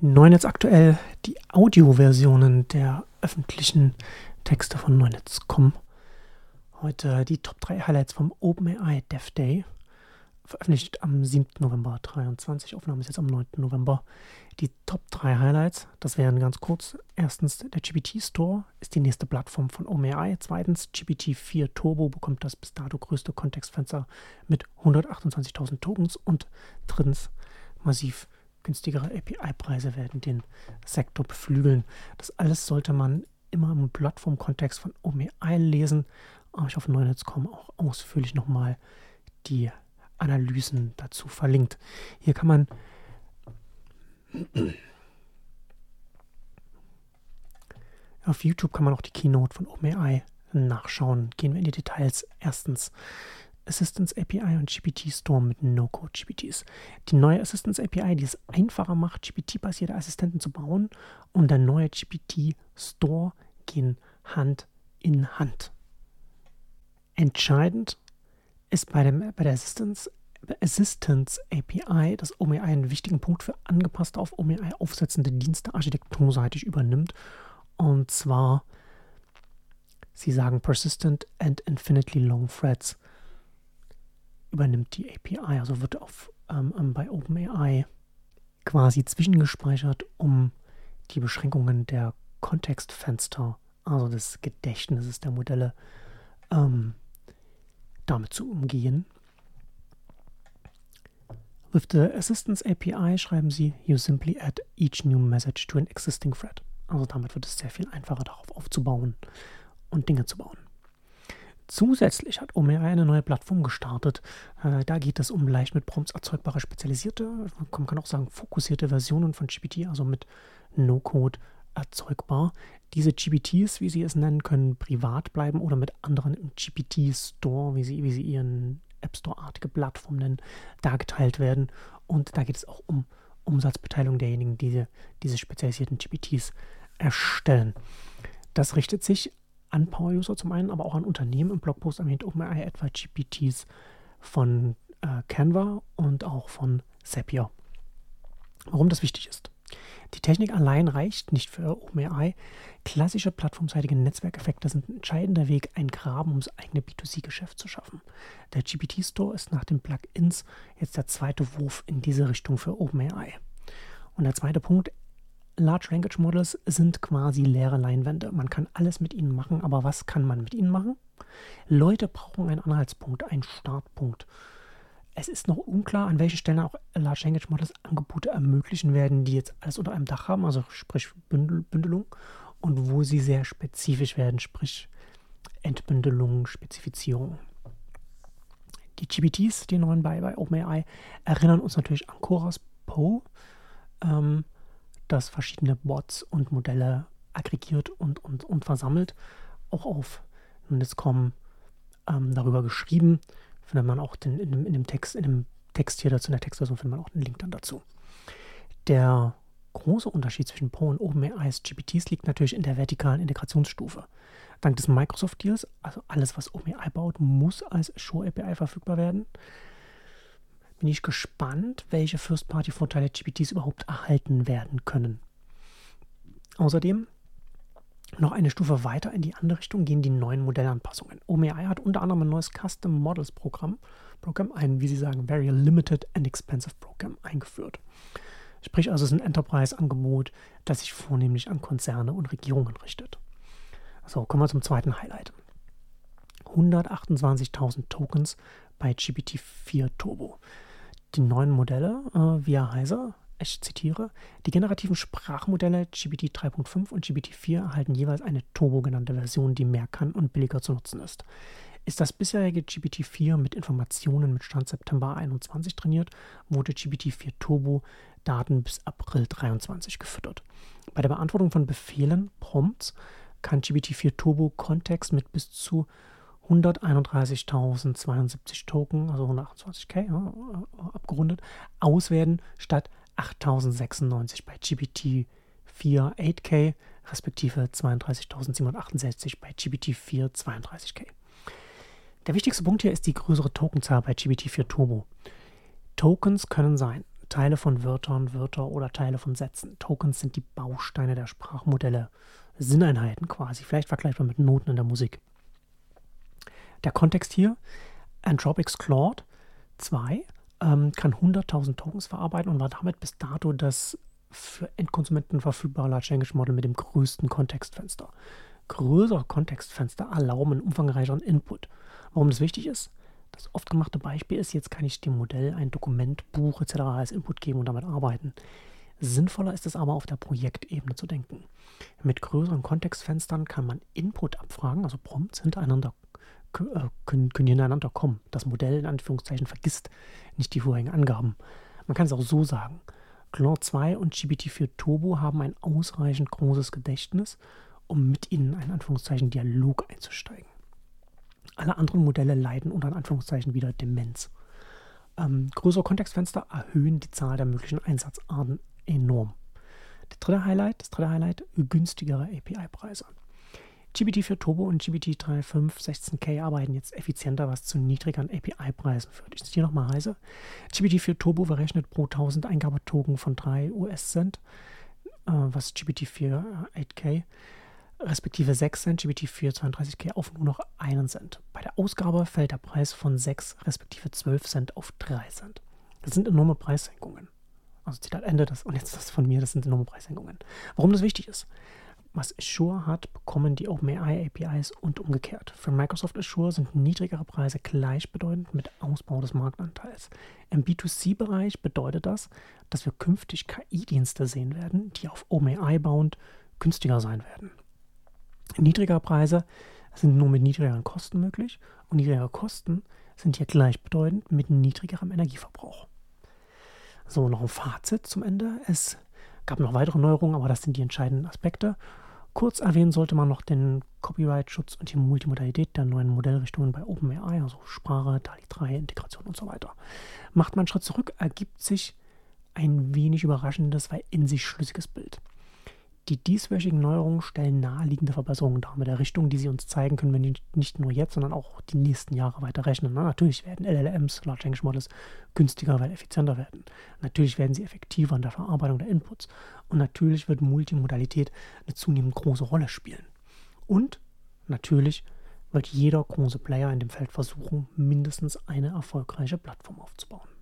Neunetz aktuell die Audioversionen der öffentlichen Texte von Neunetz.com. Heute die Top 3 Highlights vom OpenAI Dev Day. Veröffentlicht am 7. November 23. Aufnahme ist jetzt am 9. November. Die Top 3 Highlights, das wären ganz kurz. Erstens, der GPT Store ist die nächste Plattform von OpenAI. Zweitens, GPT-4 Turbo bekommt das bis dato größte Kontextfenster mit 128.000 Tokens. Und drittens, massiv günstigere API-Preise werden den Sektor beflügeln. Das alles sollte man immer im Plattformkontext von OpenAI lesen. Aber ich auf Neunetz.com auch ausführlich nochmal die Analysen dazu verlinkt. Hier kann man auf YouTube kann man auch die Keynote von OpenAI nachschauen. Gehen wir in die Details. Erstens, Assistance API und GPT Store mit No-Code GPTs. Die neue Assistance API, die es einfacher macht, GPT-basierte Assistenten zu bauen und der neue GPT Store gehen Hand in Hand. Entscheidend ist bei, dem, bei der Assistance, Assistance API, dass OpenAI einen wichtigen Punkt für angepasste auf OpenAI aufsetzende Dienste architekturseitig übernimmt. Und zwar, sie sagen Persistent and Infinitely Long Threads übernimmt die API, also wird auf, ähm, ähm, bei OpenAI quasi zwischengespeichert, um die Beschränkungen der Kontextfenster, also des Gedächtnisses der Modelle, ähm, damit zu umgehen. With the Assistance API schreiben sie, you simply add each new message to an existing thread. Also damit wird es sehr viel einfacher darauf aufzubauen und Dinge zu bauen. Zusätzlich hat OpenAI eine neue Plattform gestartet. Äh, da geht es um leicht mit Prompts erzeugbare spezialisierte, man kann auch sagen fokussierte Versionen von GPT, also mit No-Code erzeugbar. Diese GPTs, wie sie es nennen, können privat bleiben oder mit anderen im GPT-Store, wie sie, wie sie ihren App Store-artige Plattform nennen, da geteilt werden. Und da geht es auch um Umsatzbeteiligung derjenigen, die diese spezialisierten GPTs erstellen. Das richtet sich an Power-User zum einen, aber auch an Unternehmen. Im Blogpost erwähnt OpenAI etwa GPTs von äh, Canva und auch von Zapier. Warum das wichtig ist. Die Technik allein reicht nicht für OpenAI. Klassische plattformseitige Netzwerkeffekte sind ein entscheidender Weg, ein Graben ums eigene B2C-Geschäft zu schaffen. Der GPT-Store ist nach den Plugins jetzt der zweite Wurf in diese Richtung für OpenAI. Und der zweite Punkt, Large Language Models sind quasi leere Leinwände. Man kann alles mit ihnen machen, aber was kann man mit ihnen machen? Leute brauchen einen Anhaltspunkt, einen Startpunkt. Es ist noch unklar, an welchen Stellen auch Large Language Models Angebote ermöglichen werden, die jetzt alles unter einem Dach haben, also sprich Bündel, Bündelung, und wo sie sehr spezifisch werden, sprich Entbündelung, Spezifizierung. Die GPTs, die neuen bei, bei OpenAI, erinnern uns natürlich an Coras Poe. Ähm, das verschiedene Bots und Modelle aggregiert und, und, und versammelt. Auch auf Nundiscom ähm, darüber geschrieben. Findet man auch den, in, in dem Text, in dem Text hier dazu, in der Textversion findet man auch einen Link dann dazu. Der große Unterschied zwischen Poe und OpenAI's GPTs liegt natürlich in der vertikalen Integrationsstufe. Dank des Microsoft-Deals, also alles, was OpenAI baut, muss als Azure API verfügbar werden bin ich gespannt, welche First-Party-Vorteile GPTs überhaupt erhalten werden können. Außerdem noch eine Stufe weiter in die andere Richtung gehen die neuen Modellanpassungen. OpenAI hat unter anderem ein neues Custom Models Programm, Programm ein, wie sie sagen, Very Limited and Expensive Programm eingeführt. Sprich also, es ist ein Enterprise-Angebot, das sich vornehmlich an Konzerne und Regierungen richtet. So, kommen wir zum zweiten Highlight. 128.000 Tokens bei GPT-4 Turbo die neuen Modelle, äh, wie er heiße, ich zitiere, die generativen Sprachmodelle GPT 3.5 und GPT 4 erhalten jeweils eine Turbo genannte Version, die mehr kann und billiger zu nutzen ist. Ist das bisherige GPT 4 mit Informationen mit Stand September 21 trainiert, wurde GPT 4 Turbo Daten bis April 23 gefüttert. Bei der Beantwortung von Befehlen, Prompts, kann GPT 4 Turbo Kontext mit bis zu 131.072 Token, also 128k ja, abgerundet, auswerten statt 8.096 bei GPT 4 8k respektive 32.768 bei GPT 4 32k. Der wichtigste Punkt hier ist die größere Tokenzahl bei GPT 4 Turbo. Tokens können sein Teile von Wörtern, Wörter oder Teile von Sätzen. Tokens sind die Bausteine der Sprachmodelle, Sinneinheiten quasi, vielleicht vergleichbar mit Noten in der Musik. Der Kontext hier, Anthropics Claude 2 ähm, kann 100.000 Tokens verarbeiten und war damit bis dato das für Endkonsumenten verfügbare Large Language Model mit dem größten Kontextfenster. Größere Kontextfenster erlauben einen umfangreicheren Input. Warum das wichtig ist? Das oft gemachte Beispiel ist, jetzt kann ich dem Modell ein Dokument, Buch etc. als Input geben und damit arbeiten. Sinnvoller ist es aber auf der Projektebene zu denken. Mit größeren Kontextfenstern kann man Input abfragen, also Prompts hintereinander können, können hintereinander kommen. Das Modell in Anführungszeichen vergisst nicht die vorherigen Angaben. Man kann es auch so sagen. Claude 2 und GPT-4 Turbo haben ein ausreichend großes Gedächtnis, um mit ihnen in Anführungszeichen Dialog einzusteigen. Alle anderen Modelle leiden unter Anführungszeichen wieder Demenz. Ähm, größere Kontextfenster erhöhen die Zahl der möglichen Einsatzarten enorm. Der dritte Highlight, das dritte Highlight, günstigere API-Preise. GPT-4 Turbo und GPT-3.5 16K arbeiten jetzt effizienter, was zu niedrigeren API-Preisen führt. Ich zitiere nochmal heiße. GPT-4 Turbo berechnet pro 1000 Eingabetoken von 3 US-Cent, äh, was GPT-4 8K respektive 6 Cent, GPT-4 32K auf nur noch 1 Cent. Bei der Ausgabe fällt der Preis von 6 respektive 12 Cent auf 3 Cent. Das sind enorme Preissenkungen. Also Zitat Ende, das, und jetzt das von mir, das sind enorme Preissenkungen. Warum das wichtig ist? Was Azure hat, bekommen die OpenAI APIs und umgekehrt. Für Microsoft Azure sind niedrigere Preise gleichbedeutend mit Ausbau des Marktanteils. Im B2C-Bereich bedeutet das, dass wir künftig KI-Dienste sehen werden, die auf OpenAI bauend günstiger sein werden. Niedrigere Preise sind nur mit niedrigeren Kosten möglich und niedrigere Kosten sind hier gleichbedeutend mit niedrigerem Energieverbrauch. So, noch ein Fazit zum Ende. Es gab noch weitere Neuerungen, aber das sind die entscheidenden Aspekte. Kurz erwähnen sollte man noch den Copyright-Schutz und die Multimodalität der neuen Modellrichtungen bei OpenAI, also Sprache, DALI 3, Integration und so weiter. Macht man einen Schritt zurück, ergibt sich ein wenig überraschendes, weil in sich schlüssiges Bild. Die dieswöchigen Neuerungen stellen naheliegende Verbesserungen dar mit der Richtung, die sie uns zeigen können, wenn wir nicht nur jetzt, sondern auch die nächsten Jahre weiter rechnen. Na, natürlich werden LLMs, Large Language Models, günstiger, weil effizienter werden. Natürlich werden sie effektiver in der Verarbeitung der Inputs. Und natürlich wird Multimodalität eine zunehmend große Rolle spielen. Und natürlich wird jeder große Player in dem Feld versuchen, mindestens eine erfolgreiche Plattform aufzubauen.